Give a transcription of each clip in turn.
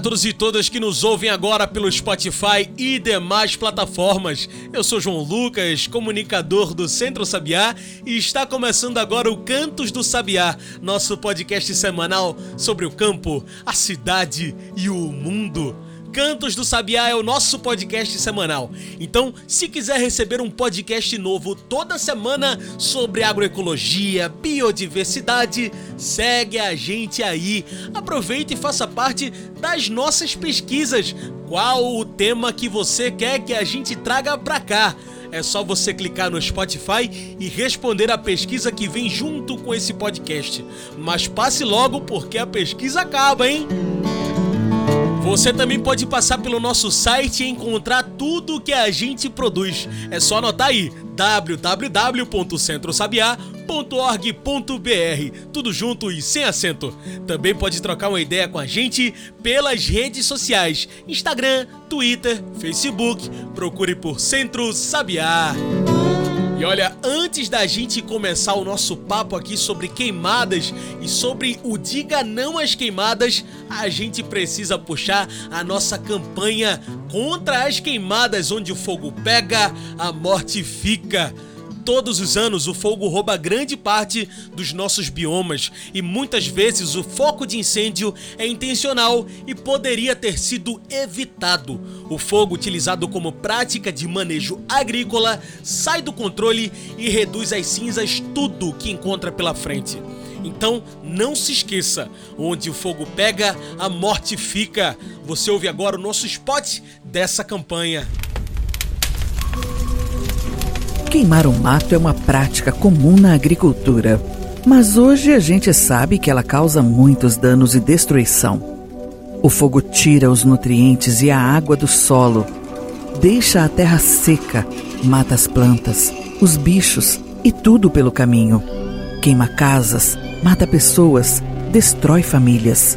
Todos e todas que nos ouvem agora pelo Spotify e demais plataformas. Eu sou João Lucas, comunicador do Centro Sabiá, e está começando agora o Cantos do Sabiá, nosso podcast semanal sobre o campo, a cidade e o mundo. Cantos do Sabiá é o nosso podcast semanal. Então, se quiser receber um podcast novo toda semana sobre agroecologia, biodiversidade, segue a gente aí. Aproveite e faça parte das nossas pesquisas. Qual o tema que você quer que a gente traga pra cá? É só você clicar no Spotify e responder a pesquisa que vem junto com esse podcast. Mas passe logo porque a pesquisa acaba, hein? Você também pode passar pelo nosso site e encontrar tudo que a gente produz. É só anotar aí www.centrosabiá.org.br, tudo junto e sem acento. Também pode trocar uma ideia com a gente pelas redes sociais: Instagram, Twitter, Facebook. Procure por Centro Sabiá. E olha, antes da gente começar o nosso papo aqui sobre queimadas e sobre o Diga Não às Queimadas, a gente precisa puxar a nossa campanha contra as queimadas, onde o fogo pega, a morte fica. Todos os anos o fogo rouba grande parte dos nossos biomas e muitas vezes o foco de incêndio é intencional e poderia ter sido evitado. O fogo, utilizado como prática de manejo agrícola, sai do controle e reduz às cinzas tudo que encontra pela frente. Então não se esqueça: onde o fogo pega, a morte fica. Você ouve agora o nosso spot dessa campanha. Queimar o mato é uma prática comum na agricultura, mas hoje a gente sabe que ela causa muitos danos e destruição. O fogo tira os nutrientes e a água do solo, deixa a terra seca, mata as plantas, os bichos e tudo pelo caminho. Queima casas, mata pessoas, destrói famílias.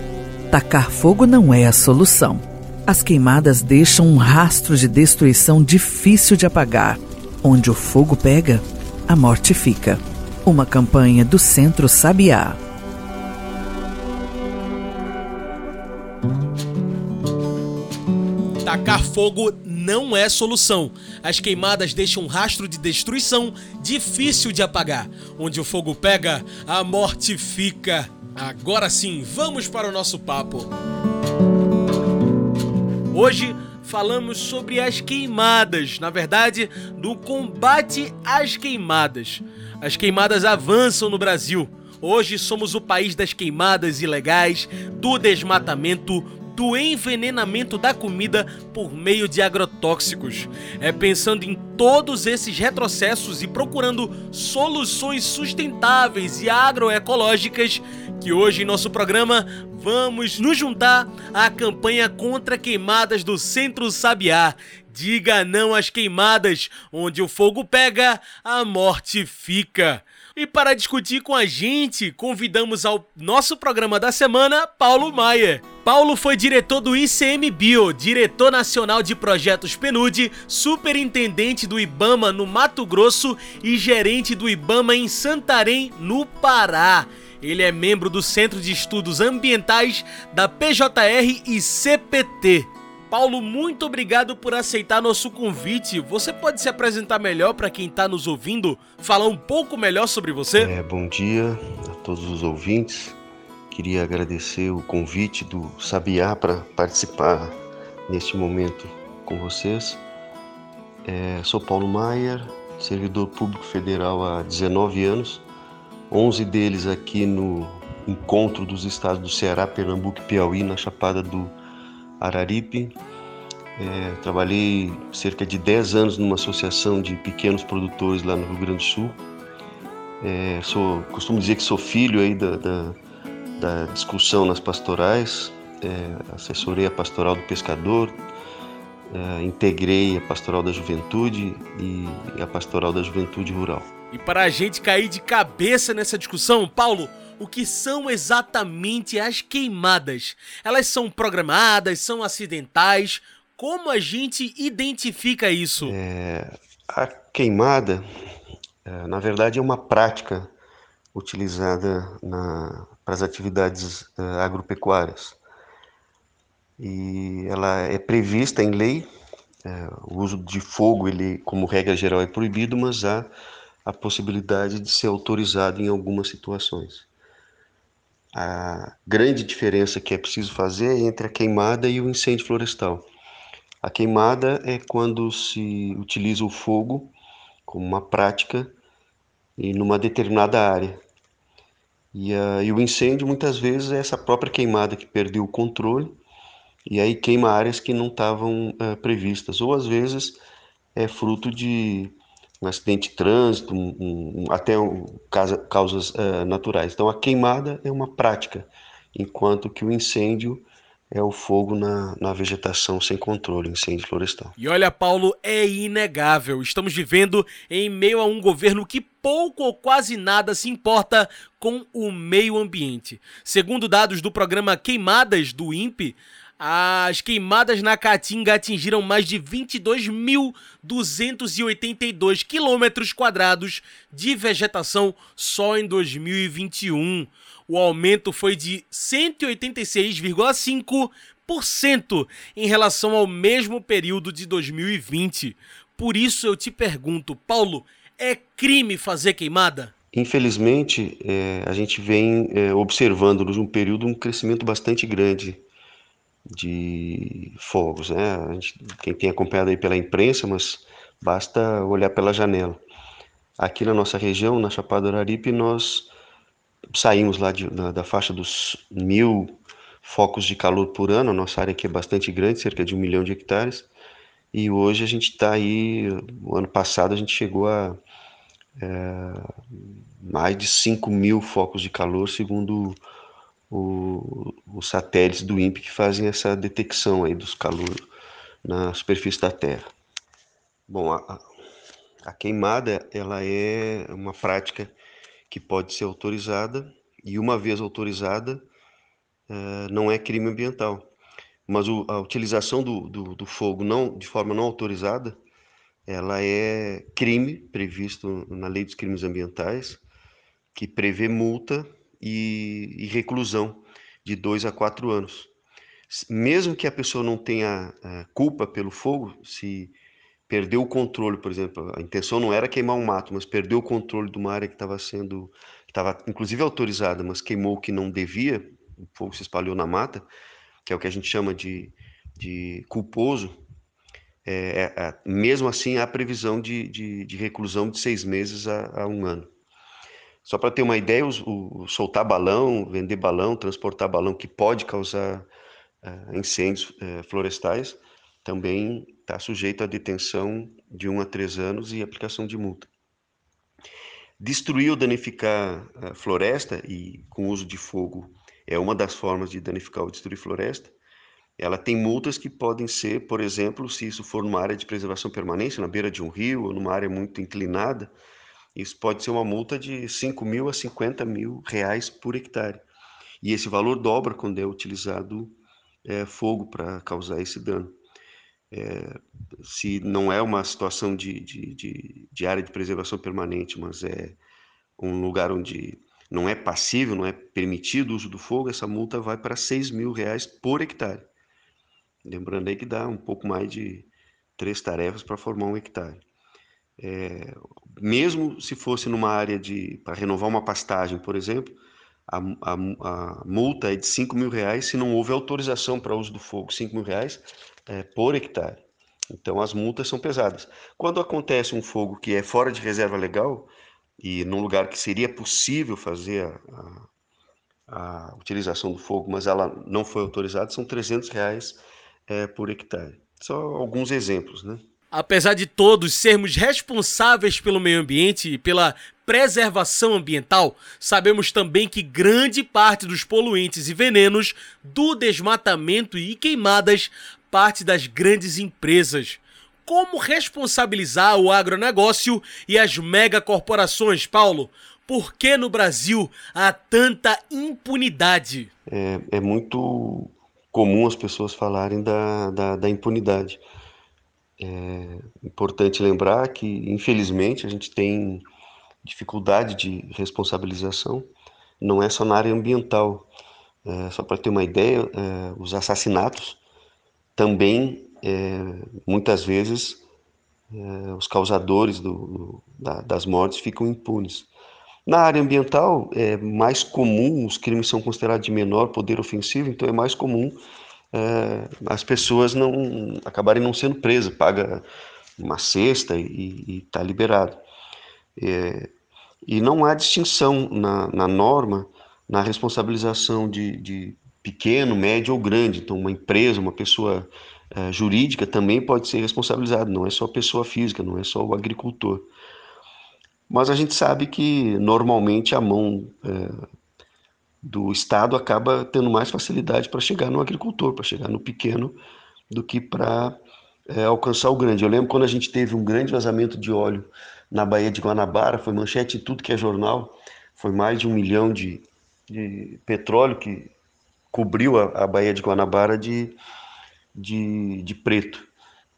Tacar fogo não é a solução. As queimadas deixam um rastro de destruição difícil de apagar. Onde o fogo pega, a morte fica. Uma campanha do Centro Sabiá. Tacar fogo não é solução. As queimadas deixam um rastro de destruição difícil de apagar. Onde o fogo pega, a morte fica. Agora sim, vamos para o nosso papo. Hoje falamos sobre as queimadas, na verdade, do combate às queimadas. As queimadas avançam no Brasil. Hoje somos o país das queimadas ilegais, do desmatamento, do envenenamento da comida por meio de agrotóxicos. É pensando em todos esses retrocessos e procurando soluções sustentáveis e agroecológicas que hoje em nosso programa vamos nos juntar à campanha contra queimadas do Centro Sabiá. Diga não às queimadas, onde o fogo pega, a morte fica. E para discutir com a gente, convidamos ao nosso programa da semana Paulo Maia. Paulo foi diretor do ICMBio, diretor nacional de projetos PNUD, superintendente do IBAMA no Mato Grosso e gerente do IBAMA em Santarém, no Pará. Ele é membro do Centro de Estudos Ambientais da PJR e CPT. Paulo, muito obrigado por aceitar nosso convite. Você pode se apresentar melhor para quem está nos ouvindo, falar um pouco melhor sobre você? É, bom dia a todos os ouvintes. Queria agradecer o convite do Sabiá para participar neste momento com vocês. É, sou Paulo Maier, servidor público federal há 19 anos 11 deles aqui no encontro dos estados do Ceará, Pernambuco e Piauí, na Chapada do Araripe. É, trabalhei cerca de 10 anos numa associação de pequenos produtores lá no Rio Grande do Sul. É, sou, costumo dizer que sou filho aí da, da, da discussão nas pastorais. É, assessorei a pastoral do pescador, é, integrei a pastoral da juventude e a pastoral da juventude rural. E para a gente cair de cabeça nessa discussão, Paulo, o que são exatamente as queimadas. Elas são programadas, são acidentais? Como a gente identifica isso? É, a queimada, é, na verdade, é uma prática utilizada para as atividades é, agropecuárias. E ela é prevista em lei. É, o uso de fogo, ele, como regra geral, é proibido, mas há a possibilidade de ser autorizado em algumas situações. A grande diferença que é preciso fazer é entre a queimada e o incêndio florestal. A queimada é quando se utiliza o fogo como uma prática e numa determinada área. E, a, e, o incêndio muitas vezes é essa própria queimada que perdeu o controle e aí queima áreas que não estavam uh, previstas, ou às vezes é fruto de um acidente de trânsito, um, um, até um, causa, causas uh, naturais. Então a queimada é uma prática, enquanto que o incêndio é o fogo na, na vegetação sem controle, incêndio florestal. E olha, Paulo, é inegável. Estamos vivendo em meio a um governo que pouco ou quase nada se importa com o meio ambiente. Segundo dados do programa Queimadas do INPE, as queimadas na Caatinga atingiram mais de 22.282 quilômetros quadrados de vegetação só em 2021. O aumento foi de 186,5% em relação ao mesmo período de 2020. Por isso eu te pergunto, Paulo, é crime fazer queimada? Infelizmente, é, a gente vem é, observando um período um crescimento bastante grande de fogos, né? A gente, quem tem acompanhado aí pela imprensa, mas basta olhar pela janela. Aqui na nossa região, na Chapada do Araripe, nós saímos lá de, da, da, faixa dos mil focos de calor por ano. A nossa área aqui é bastante grande, cerca de um milhão de hectares. E hoje a gente está aí, o ano passado a gente chegou a é, mais de 5 mil focos de calor, segundo o, os satélites do INPE que fazem essa detecção aí dos calores na superfície da Terra. Bom, a, a queimada ela é uma prática que pode ser autorizada e uma vez autorizada é, não é crime ambiental. Mas o, a utilização do, do, do, fogo não de forma não autorizada ela é crime previsto na lei dos crimes ambientais que prevê multa e, e reclusão de dois a quatro anos. Mesmo que a pessoa não tenha uh, culpa pelo fogo, se perdeu o controle, por exemplo, a intenção não era queimar um mato, mas perdeu o controle de uma área que estava sendo, estava inclusive autorizada, mas queimou o que não devia, o fogo se espalhou na mata, que é o que a gente chama de, de culposo, é, é, mesmo assim há previsão de, de, de reclusão de seis meses a, a um ano. Só para ter uma ideia, o, o, soltar balão, vender balão, transportar balão que pode causar uh, incêndios uh, florestais, também está sujeito à detenção de um a três anos e aplicação de multa. Destruir ou danificar a floresta e com uso de fogo é uma das formas de danificar ou destruir floresta. Ela tem multas que podem ser, por exemplo, se isso for numa área de preservação permanente, na beira de um rio ou numa área muito inclinada, isso pode ser uma multa de 5 mil a 50 mil reais por hectare. E esse valor dobra quando é utilizado é, fogo para causar esse dano. É, se não é uma situação de, de, de, de, área de preservação permanente, mas é um lugar onde não é passível, não é permitido o uso do fogo, essa multa vai para 6 mil reais por hectare. Lembrando aí que dá um pouco mais de três tarefas para formar um hectare. É, mesmo se fosse numa área de para renovar uma pastagem, por exemplo, a, a, a, multa é de 5 mil reais se não houve autorização para uso do fogo, 5 mil reais é, por hectare. Então as multas são pesadas. Quando acontece um fogo que é fora de reserva legal e num lugar que seria possível fazer a, a utilização do fogo, mas ela não foi autorizada, são 300 reais é, por hectare. Só alguns exemplos, né? Apesar de todos sermos responsáveis pelo meio ambiente e pela preservação ambiental, sabemos também que grande parte dos poluentes e venenos do desmatamento e queimadas parte das grandes empresas. Como responsabilizar o agronegócio e as megacorporações, Paulo? Por que no Brasil há tanta impunidade? É, é muito comum as pessoas falarem da, da, da impunidade. É importante lembrar que, infelizmente, a gente tem dificuldade de responsabilização, não é só na área ambiental. É, só para ter uma ideia, é, os assassinatos também, é, muitas vezes, é, os causadores do, da, das mortes ficam impunes. Na área ambiental, é mais comum, os crimes são considerados de menor poder ofensivo, então é mais comum é, as pessoas não acabarem não sendo presas, paga uma cesta e está liberado. É, e não há distinção na, na norma, na responsabilização de, de, pequeno, médio ou grande. Então, uma empresa, uma pessoa é, jurídica também pode ser responsabilizada, não é só a pessoa física, não é só o agricultor. Mas a gente sabe que normalmente a mão é, do Estado acaba tendo mais facilidade para chegar no agricultor, para chegar no pequeno, do que para é, alcançar o grande. Eu lembro quando a gente teve um grande vazamento de óleo na Baía de Guanabara, foi manchete tudo que é jornal, foi mais de um milhão de, de petróleo que cobriu a, a Baía de Guanabara de, de, de preto.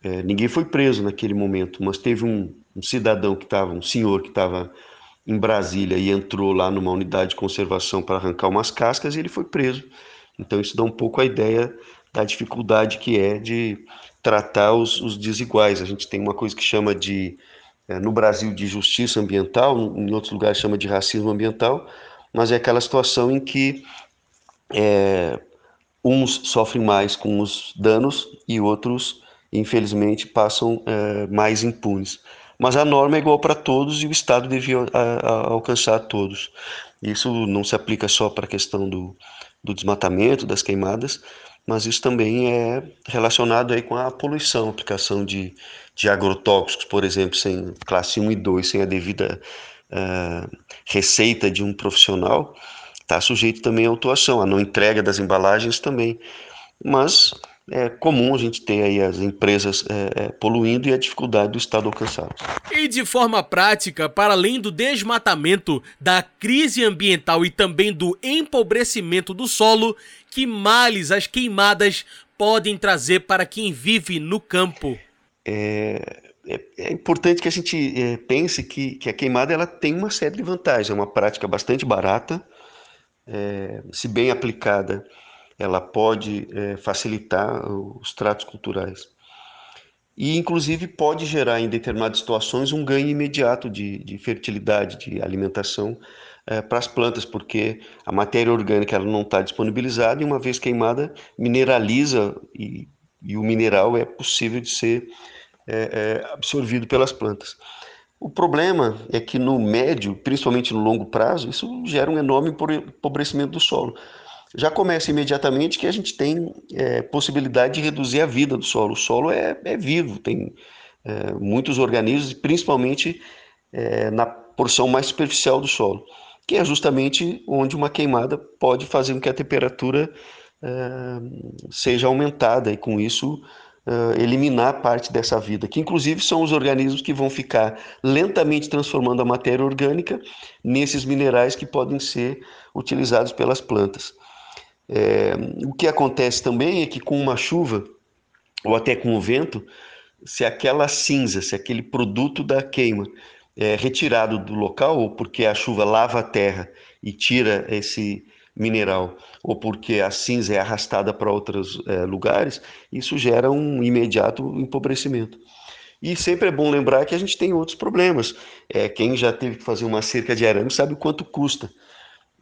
É, ninguém foi preso naquele momento, mas teve um, um cidadão que estava, um senhor que estava em Brasília e entrou lá numa unidade de conservação para arrancar umas cascas e ele foi preso. Então isso dá um pouco a ideia da dificuldade que é de tratar os, os desiguais. A gente tem uma coisa que chama de, é, no Brasil, de justiça ambiental, em outros lugares chama de racismo ambiental, mas é aquela situação em que é, uns sofrem mais com os danos e outros infelizmente, passam é, mais impunes. Mas a norma é igual para todos e o Estado devia a, a, alcançar todos. Isso não se aplica só para a questão do, do desmatamento, das queimadas, mas isso também é relacionado aí com a poluição, aplicação de, de agrotóxicos, por exemplo, sem classe 1 e 2, sem a devida uh, receita de um profissional, está sujeito também à autuação, a não entrega das embalagens também. Mas é comum a gente ter aí as empresas é, é, poluindo e a dificuldade do Estado alcançar. E de forma prática, para além do desmatamento, da crise ambiental e também do empobrecimento do solo, que males as queimadas podem trazer para quem vive no campo? É, é, é importante que a gente é, pense que, que, a queimada ela tem uma série de vantagens. É uma prática bastante barata, é, se bem aplicada ela pode é, facilitar os tratos culturais. E, inclusive, pode gerar, em determinadas situações, um ganho imediato de, de fertilidade, de alimentação é, para as plantas, porque a matéria orgânica ela não está disponibilizada e, uma vez queimada, mineraliza e, e o mineral é possível de ser é, é absorvido pelas plantas. O problema é que no médio, principalmente no longo prazo, isso gera um enorme empobrecimento do solo já começa imediatamente que a gente tem é, possibilidade de reduzir a vida do solo. O solo é, é vivo, tem é, muitos organismos, principalmente é, na porção mais superficial do solo, que é justamente onde uma queimada pode fazer com que a temperatura é, seja aumentada e com isso é, eliminar parte dessa vida, que inclusive são os organismos que vão ficar lentamente transformando a matéria orgânica nesses minerais que podem ser utilizados pelas plantas. É, o que acontece também é que com uma chuva, ou até com o vento, se aquela cinza, se aquele produto da queima é retirado do local, ou porque a chuva lava a terra e tira esse mineral, ou porque a cinza é arrastada para outros é, lugares, isso gera um imediato empobrecimento. E sempre é bom lembrar que a gente tem outros problemas. É, quem já teve que fazer uma cerca de arame sabe o quanto custa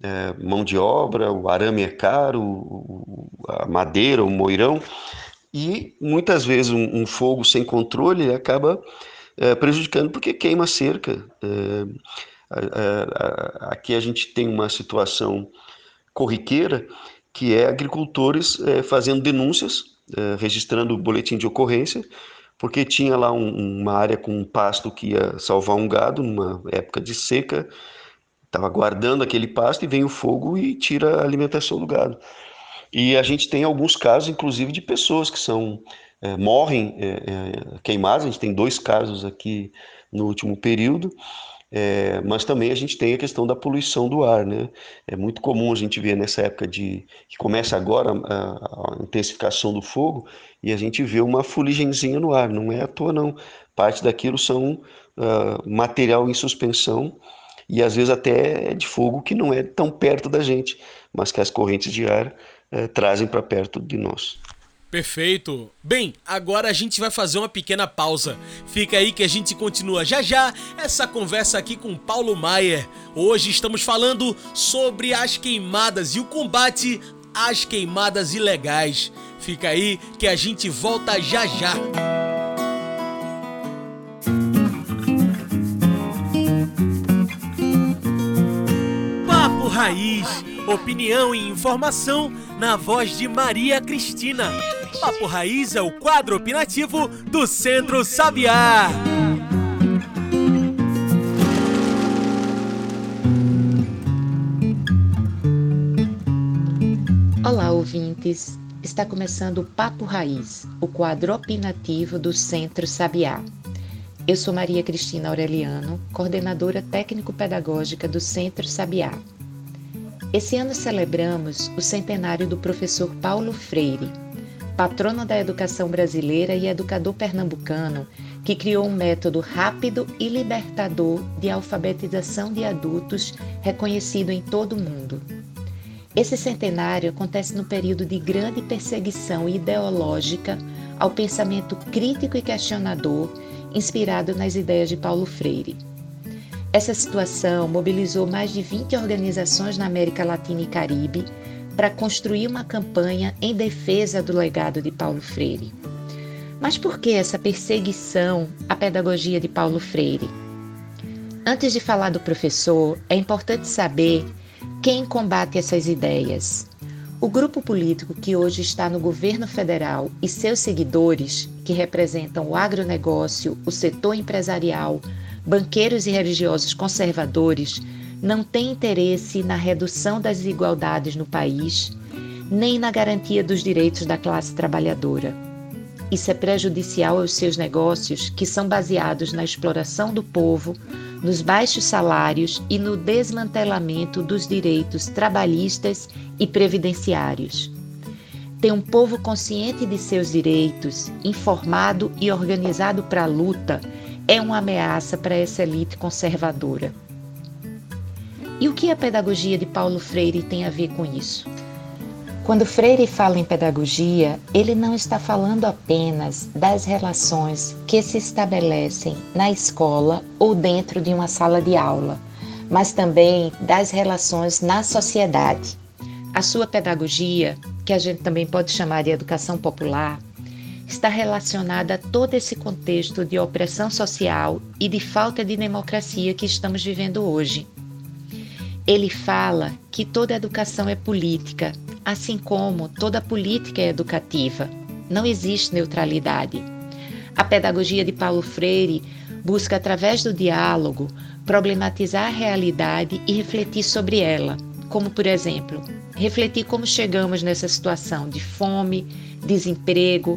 é, mão de obra, o arame é caro, a madeira, o moirão, e muitas vezes um, um fogo sem controle acaba é, prejudicando porque queima a cerca. É, aqui a gente tem uma situação corriqueira que é agricultores é, fazendo denúncias, é, registrando o boletim de ocorrência, porque tinha lá um, uma área com um pasto que ia salvar um gado numa época de seca, estava guardando aquele pasto e vem o fogo e tira a alimentação do gado. E a gente tem alguns casos, inclusive, de pessoas que são é, morrem é, é, queimadas. A gente tem dois casos aqui no último período. É, mas também a gente tem a questão da poluição do ar, né? É muito comum a gente ver nessa época de que começa agora a, a intensificação do fogo e a gente vê uma fuligenzinha no ar. Não é à toa não. Parte daquilo são uh, material em suspensão e às vezes até é de fogo que não é tão perto da gente, mas que as correntes de ar uh, trazem para perto de nós. Perfeito. Bem, agora a gente vai fazer uma pequena pausa. Fica aí que a gente continua já já essa conversa aqui com Paulo Maier. Hoje estamos falando sobre as queimadas e o combate às queimadas ilegais. Fica aí que a gente volta já já. Raiz, opinião e informação na voz de Maria Cristina. Papo Raiz é o quadro opinativo do Centro Sabiá. Olá, ouvintes. Está começando o Papo Raiz, o quadro opinativo do Centro Sabiá. Eu sou Maria Cristina Aureliano, coordenadora técnico-pedagógica do Centro Sabiá. Esse ano celebramos o centenário do professor Paulo Freire, patrono da educação brasileira e educador pernambucano, que criou um método rápido e libertador de alfabetização de adultos reconhecido em todo o mundo. Esse centenário acontece no período de grande perseguição ideológica ao pensamento crítico e questionador inspirado nas ideias de Paulo Freire. Essa situação mobilizou mais de 20 organizações na América Latina e Caribe para construir uma campanha em defesa do legado de Paulo Freire. Mas por que essa perseguição à pedagogia de Paulo Freire? Antes de falar do professor, é importante saber quem combate essas ideias. O grupo político que hoje está no governo federal e seus seguidores, que representam o agronegócio, o setor empresarial, banqueiros e religiosos conservadores, não tem interesse na redução das desigualdades no país, nem na garantia dos direitos da classe trabalhadora. Isso é prejudicial aos seus negócios, que são baseados na exploração do povo, nos baixos salários e no desmantelamento dos direitos trabalhistas e previdenciários. Ter um povo consciente de seus direitos, informado e organizado para a luta, é uma ameaça para essa elite conservadora. E o que a pedagogia de Paulo Freire tem a ver com isso? Quando Freire fala em pedagogia, ele não está falando apenas das relações que se estabelecem na escola ou dentro de uma sala de aula, mas também das relações na sociedade. A sua pedagogia, que a gente também pode chamar de educação popular, está relacionada a todo esse contexto de opressão social e de falta de democracia que estamos vivendo hoje. Ele fala que toda educação é política, assim como toda política é educativa. Não existe neutralidade. A pedagogia de Paulo Freire busca, através do diálogo, problematizar a realidade e refletir sobre ela, como, por exemplo, refletir como chegamos nessa situação de fome, desemprego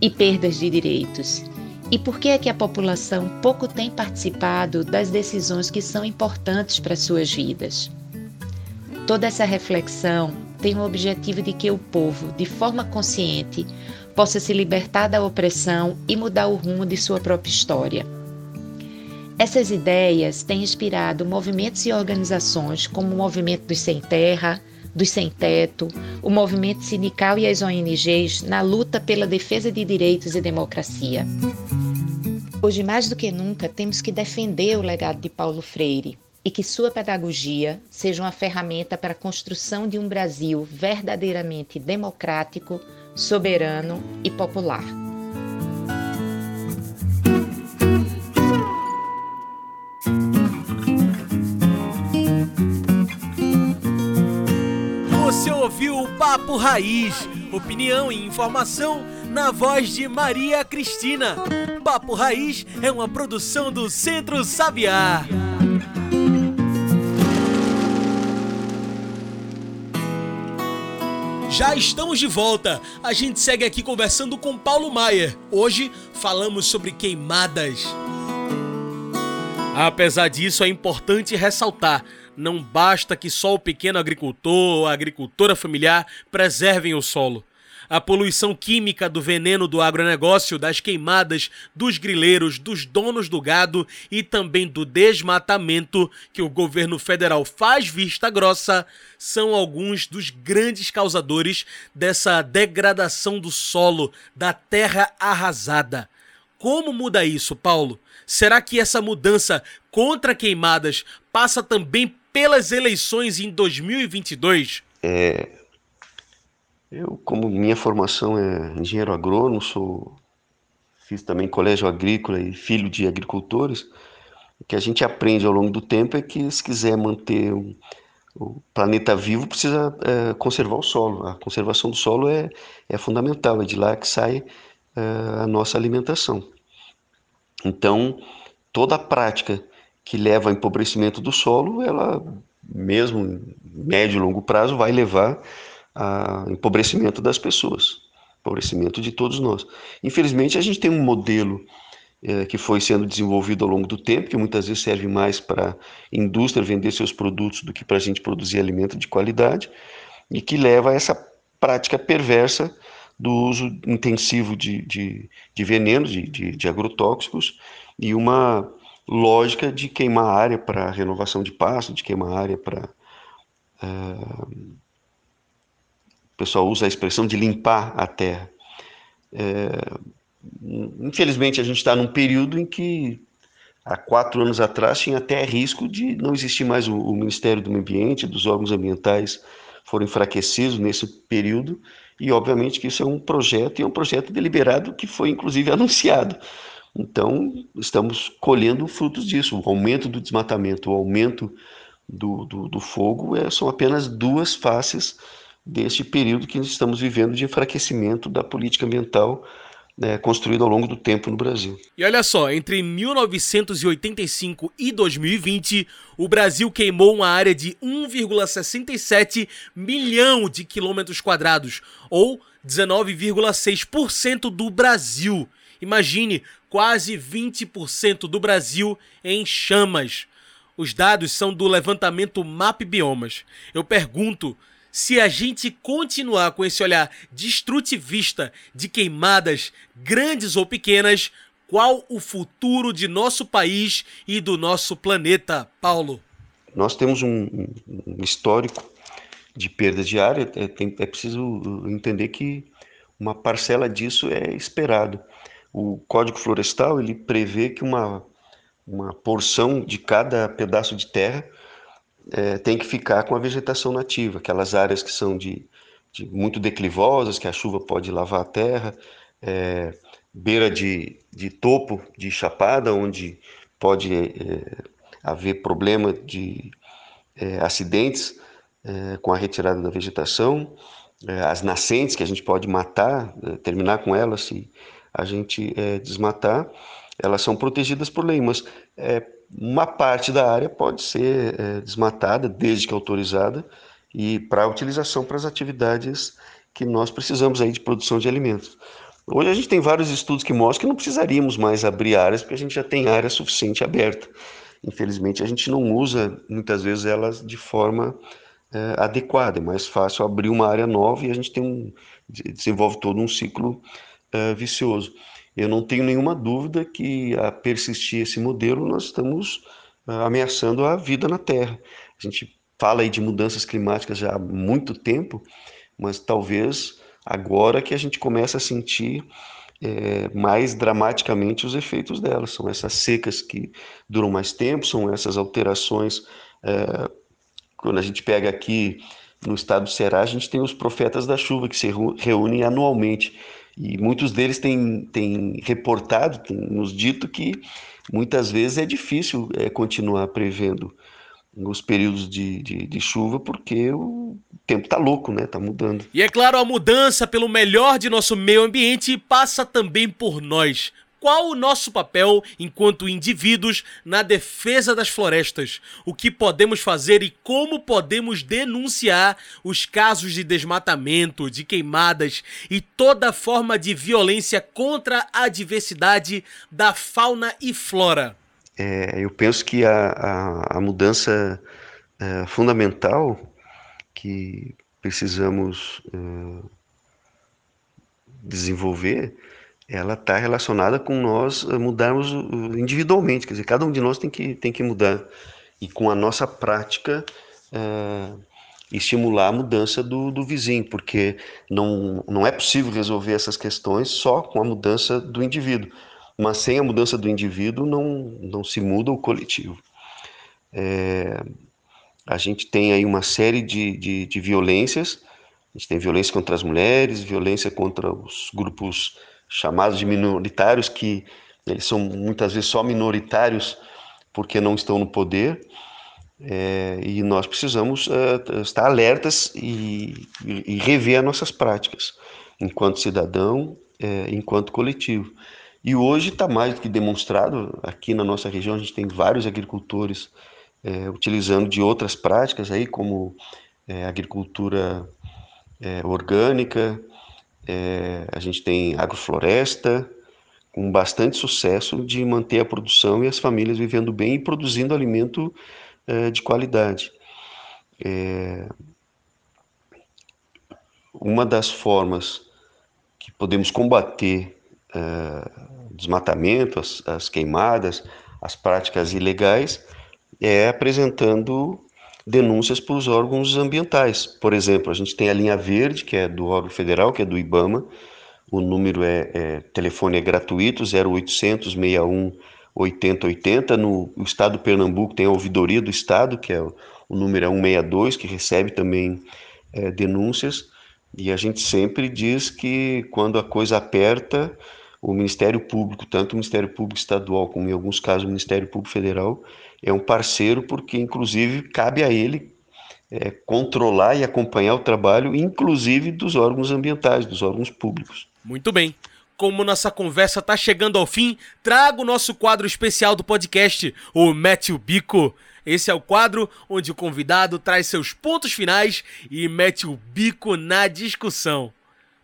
e perdas de direitos. E por que é que a população pouco tem participado das decisões que são importantes para suas vidas? Toda essa reflexão tem o objetivo de que o povo, de forma consciente, possa se libertar da opressão e mudar o rumo de sua própria história. Essas ideias têm inspirado movimentos e organizações como o Movimento dos Sem Terra, dos Sem Teto, o movimento sindical e as ONGs na luta pela defesa de direitos e democracia. Hoje, mais do que nunca, temos que defender o legado de Paulo Freire e que sua pedagogia seja uma ferramenta para a construção de um Brasil verdadeiramente democrático, soberano e popular. Papo Raiz, opinião e informação na voz de Maria Cristina. Papo Raiz é uma produção do Centro Sabiá. Já estamos de volta. A gente segue aqui conversando com Paulo Maier. Hoje falamos sobre queimadas. Apesar disso, é importante ressaltar: não basta que só o pequeno agricultor ou a agricultora familiar preservem o solo. A poluição química do veneno do agronegócio, das queimadas, dos grileiros, dos donos do gado e também do desmatamento que o governo federal faz vista grossa são alguns dos grandes causadores dessa degradação do solo, da terra arrasada. Como muda isso, Paulo? Será que essa mudança contra queimadas passa também pelas eleições em 2022? É, eu, como minha formação é engenheiro agrônomo, sou fiz também colégio agrícola e filho de agricultores. O que a gente aprende ao longo do tempo é que se quiser manter um, o planeta vivo, precisa é, conservar o solo. A conservação do solo é, é fundamental, é de lá que sai é, a nossa alimentação. Então, toda a prática que leva ao empobrecimento do solo, ela, mesmo em médio e longo prazo, vai levar ao empobrecimento das pessoas, empobrecimento de todos nós. Infelizmente, a gente tem um modelo é, que foi sendo desenvolvido ao longo do tempo, que muitas vezes serve mais para a indústria vender seus produtos do que para a gente produzir alimento de qualidade, e que leva a essa prática perversa do uso intensivo de, de, de venenos, de, de, de agrotóxicos, e uma lógica de queimar área para renovação de pasto, de queimar área para. Uh, o pessoal usa a expressão de limpar a terra. É, infelizmente, a gente está num período em que, há quatro anos atrás, tinha até risco de não existir mais o, o Ministério do Meio Ambiente, dos órgãos ambientais foram enfraquecidos nesse período, e obviamente que isso é um projeto, e é um projeto deliberado que foi inclusive anunciado. Então, estamos colhendo frutos disso. O aumento do desmatamento, o aumento do, do, do fogo é, são apenas duas faces deste período que estamos vivendo de enfraquecimento da política ambiental né, construída ao longo do tempo no Brasil. E olha só, entre 1985 e 2020, o Brasil queimou uma área de 1,67 milhão de quilômetros quadrados, ou 19,6% do Brasil. Imagine, quase 20% do Brasil em chamas. Os dados são do levantamento Map Biomas. Eu pergunto, se a gente continuar com esse olhar destrutivista de queimadas grandes ou pequenas, qual o futuro de nosso país e do nosso planeta, Paulo? Nós temos um, histórico de perda de área, é, é preciso entender que uma parcela disso é esperado. O Código Florestal ele prevê que uma, uma porção de cada pedaço de terra é, tem que ficar com a vegetação nativa, aquelas áreas que são de, de muito declivosas, que a chuva pode lavar a terra, é, beira de, de topo de chapada, onde pode é, haver problema de é, acidentes é, com a retirada da vegetação, é, as nascentes que a gente pode matar, terminar com elas se a gente é, desmatar, elas são protegidas por lei, mas é, uma parte da área pode ser é, desmatada, desde que autorizada, e para utilização para as atividades que nós precisamos aí de produção de alimentos. Hoje a gente tem vários estudos que mostram que não precisaríamos mais abrir áreas, porque a gente já tem área suficiente aberta. Infelizmente, a gente não usa muitas vezes elas de forma é, adequada. É mais fácil abrir uma área nova e a gente tem um, desenvolve todo um ciclo é, vicioso. Eu não tenho nenhuma dúvida que, a persistir esse modelo, nós estamos é, ameaçando a vida na Terra. A gente fala aí de mudanças climáticas já há muito tempo, mas talvez agora que a gente começa a sentir é, mais dramaticamente os efeitos delas. São essas secas que duram mais tempo, são essas alterações. É, quando a gente pega aqui no estado do Ceará, a gente tem os profetas da chuva que se reúnem anualmente e muitos deles têm, têm reportado, têm nos dito que muitas vezes é difícil é, continuar prevendo os períodos de, de, de, chuva, porque o tempo tá louco, né? Tá mudando. E é claro, a mudança pelo melhor de nosso meio ambiente passa também por nós, qual o nosso papel enquanto indivíduos na defesa das florestas, o que podemos fazer e como podemos denunciar os casos de desmatamento, de queimadas e toda forma de violência contra a diversidade da fauna e flora. é, eu penso que a, a, a mudança é, fundamental que precisamos é, desenvolver, ela está relacionada com nós é, mudarmos individualmente, quer dizer, cada um de nós tem que, tem que mudar. E com a nossa prática é, estimular a mudança do, do vizinho, porque não, não é possível resolver essas questões só com a mudança do indivíduo. Mas sem a mudança do indivíduo não, não se muda o coletivo. É, a gente tem aí uma série de, de, de, violências, a gente tem violência contra as mulheres, violência contra os grupos chamados de minoritários, que eles são muitas vezes só minoritários porque não estão no poder, é, e nós precisamos é, estar alertas e, e, rever as nossas práticas, enquanto cidadão, é, enquanto coletivo. E hoje está mais do que demonstrado, aqui na nossa região a gente tem vários agricultores é, utilizando de outras práticas aí, como é, agricultura é, orgânica, é, a gente tem agrofloresta, com bastante sucesso de manter a produção e as famílias vivendo bem e produzindo alimento é, de qualidade. É, uma das formas que podemos combater desmatamento, as, as queimadas, as práticas ilegais, é apresentando denúncias para os órgãos ambientais. Por exemplo, a gente tem a linha verde, que é do órgão federal, que é do IBAMA. O número é, é telefone é gratuito, 0800 61 8080. No, estado do Pernambuco tem a ouvidoria do estado, que é o, o número é 162, que recebe também é, denúncias. E a gente sempre diz que quando a coisa aperta, o Ministério Público, tanto o Ministério Público Estadual como em alguns casos o Ministério Público Federal, é um parceiro porque inclusive cabe a ele é, controlar e acompanhar o trabalho, inclusive dos órgãos ambientais, dos órgãos públicos. Muito bem. Como nossa conversa está chegando ao fim, trago o nosso quadro especial do podcast, o Mete o Bico. Esse é o quadro onde o convidado traz seus pontos finais e mete o bico na discussão.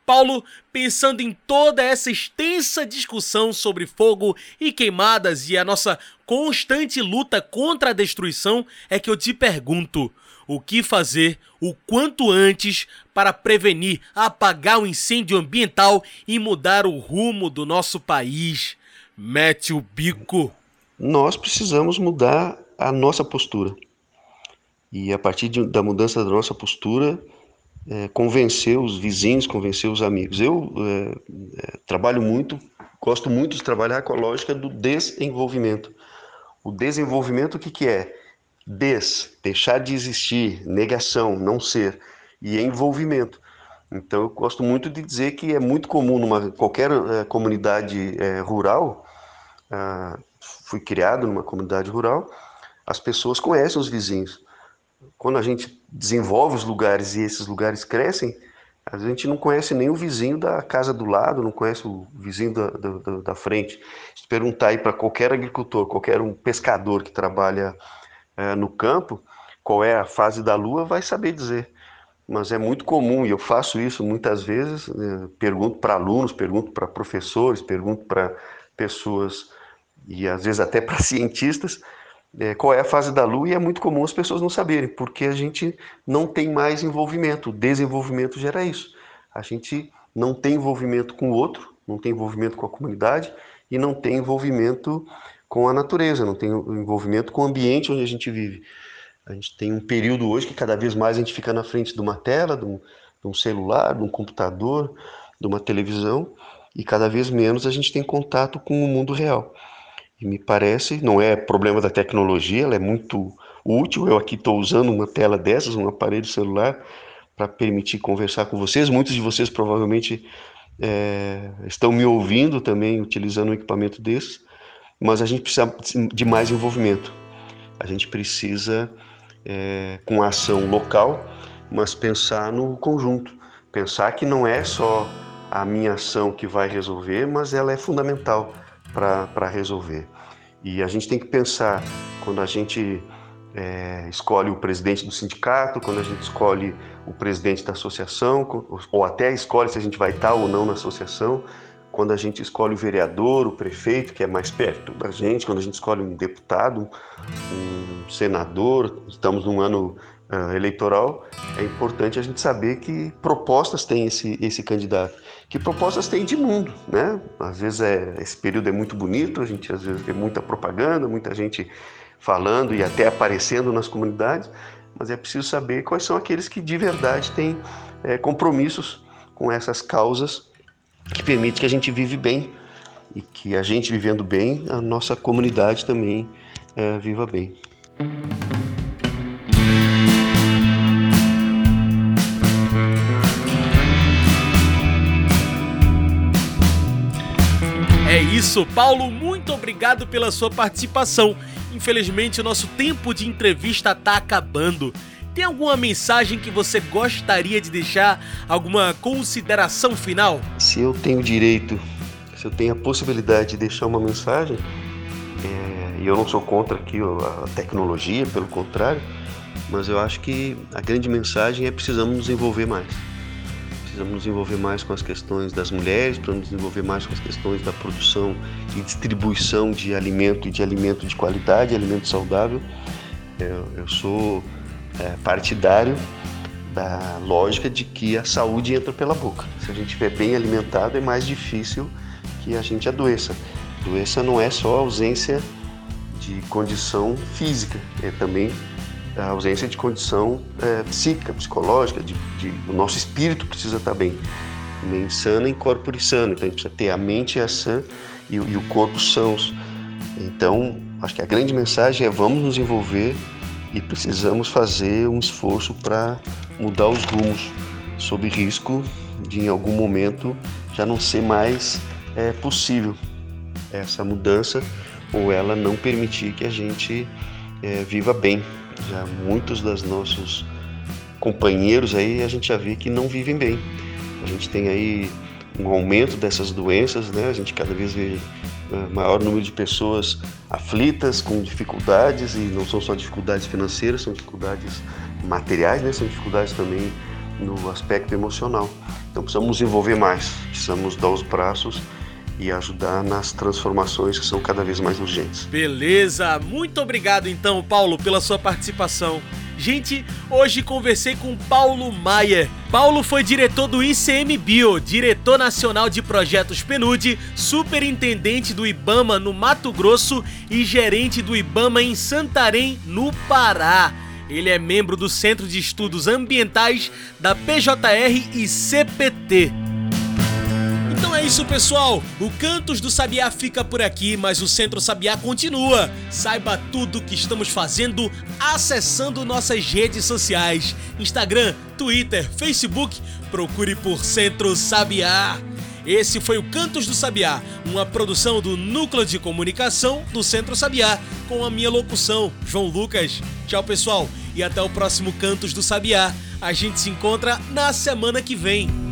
Paulo, pensando em toda essa extensa discussão sobre fogo e queimadas e a nossa constante luta contra a destruição, é que eu te pergunto: o que fazer o quanto antes para prevenir, apagar o incêndio ambiental e mudar o rumo do nosso país? Mete o bico. Nós precisamos mudar a nossa postura. E a partir de, da mudança da nossa postura, é, convencer os vizinhos, convencer os amigos. Eu é, é, trabalho muito, gosto muito de trabalhar com a lógica do desenvolvimento. O desenvolvimento, o que, que é? Des, deixar de existir, negação, não ser, e envolvimento. Então, eu gosto muito de dizer que é muito comum numa qualquer é, comunidade é, rural, ah, fui criado numa comunidade rural, as pessoas conhecem os vizinhos quando a gente desenvolve os lugares e esses lugares crescem, a gente não conhece nem o vizinho da casa do lado, não conhece o vizinho da, da, da frente. Se perguntar aí para qualquer agricultor, qualquer um pescador que trabalha é, no campo, qual é a fase da lua, vai saber dizer. Mas é muito comum, e eu faço isso muitas vezes, né, pergunto para alunos, pergunto para professores, pergunto para pessoas, e às vezes até para cientistas, é, qual é a fase da Lua e é muito comum as pessoas não saberem, porque a gente não tem mais envolvimento. O desenvolvimento gera isso. A gente não tem envolvimento com o outro, não tem envolvimento com a comunidade e não tem envolvimento com a natureza, não tem envolvimento com o ambiente onde a gente vive. A gente tem um período hoje que cada vez mais a gente fica na frente de uma tela, de um, de um celular, de um computador, de uma televisão, e cada vez menos a gente tem contato com o mundo real. E me parece, não é problema da tecnologia, ela é muito útil. Eu aqui estou usando uma tela dessas, um aparelho celular, para permitir conversar com vocês. Muitos de vocês provavelmente é, estão me ouvindo também utilizando um equipamento desses, mas a gente precisa de mais envolvimento. A gente precisa, é, com ação local, mas pensar no conjunto. Pensar que não é só a minha ação que vai resolver, mas ela é fundamental para resolver. E a gente tem que pensar, quando a gente é, escolhe o presidente do sindicato, quando a gente escolhe o presidente da associação, ou até escolhe se a gente vai estar ou não na associação, quando a gente escolhe o vereador, o prefeito, que é mais perto da gente, quando a gente escolhe um deputado, um senador, estamos num ano eleitoral, é importante a gente saber que propostas tem esse, esse candidato. Que propostas tem de mundo, né? Às vezes é, esse período é muito bonito, a gente às vezes vê muita propaganda, muita gente falando e até aparecendo nas comunidades, mas é preciso saber quais são aqueles que de verdade têm é, compromissos com essas causas que permite que a gente vive bem e que a gente vivendo bem, a nossa comunidade também é, viva bem. É isso, Paulo. Muito obrigado pela sua participação. Infelizmente, o nosso tempo de entrevista está acabando. Tem alguma mensagem que você gostaria de deixar? Alguma consideração final? Se eu tenho direito, se eu tenho a possibilidade de deixar uma mensagem, é, e eu não sou contra aqui a tecnologia, pelo contrário, mas eu acho que a grande mensagem é precisamos nos envolver mais. Precisamos nos envolver mais com as questões das mulheres, precisamos nos envolver mais com as questões da produção e distribuição de alimento de alimento de qualidade, alimento saudável. eu, eu sou é, partidário da lógica de que a saúde entra pela boca. Se a gente estiver bem alimentado, é mais difícil que a gente adoeça. Doença não é só ausência de condição física, é também a ausência de condição é, psíquica, psicológica, de, de, o nosso espírito precisa estar bem. Mente sana em corpo sano, então a gente precisa ter a mente a sã e, e o corpo sãos. Então, acho que a grande mensagem é vamos nos envolver e precisamos fazer um esforço para mudar os rumos, sob risco de em algum momento já não ser mais é, possível essa mudança ou ela não permitir que a gente é, viva bem. Já muitos dos nossos companheiros aí a gente já vê que não vivem bem. A gente tem aí um aumento dessas doenças, né? A gente cada vez vê uh, maior número de pessoas aflitas, com dificuldades, e não são só dificuldades financeiras, são dificuldades materiais, né? São dificuldades também no aspecto emocional. Então precisamos nos envolver mais, precisamos dar os braços e ajudar nas transformações que são cada vez mais urgentes. Beleza, muito obrigado então, Paulo, pela sua participação. Gente, hoje conversei com Paulo Maier. Paulo foi diretor do ICMBio, diretor nacional de projetos PNUD, superintendente do IBAMA no Mato Grosso e gerente do IBAMA em Santarém, no Pará. Ele é membro do Centro de Estudos Ambientais da PJR e CPT. É isso, pessoal. O Cantos do Sabiá fica por aqui, mas o Centro Sabiá continua. Saiba tudo o que estamos fazendo acessando nossas redes sociais: Instagram, Twitter, Facebook. Procure por Centro Sabiá. Esse foi o Cantos do Sabiá, uma produção do Núcleo de Comunicação do Centro Sabiá, com a minha locução, João Lucas. Tchau, pessoal, e até o próximo Cantos do Sabiá. A gente se encontra na semana que vem.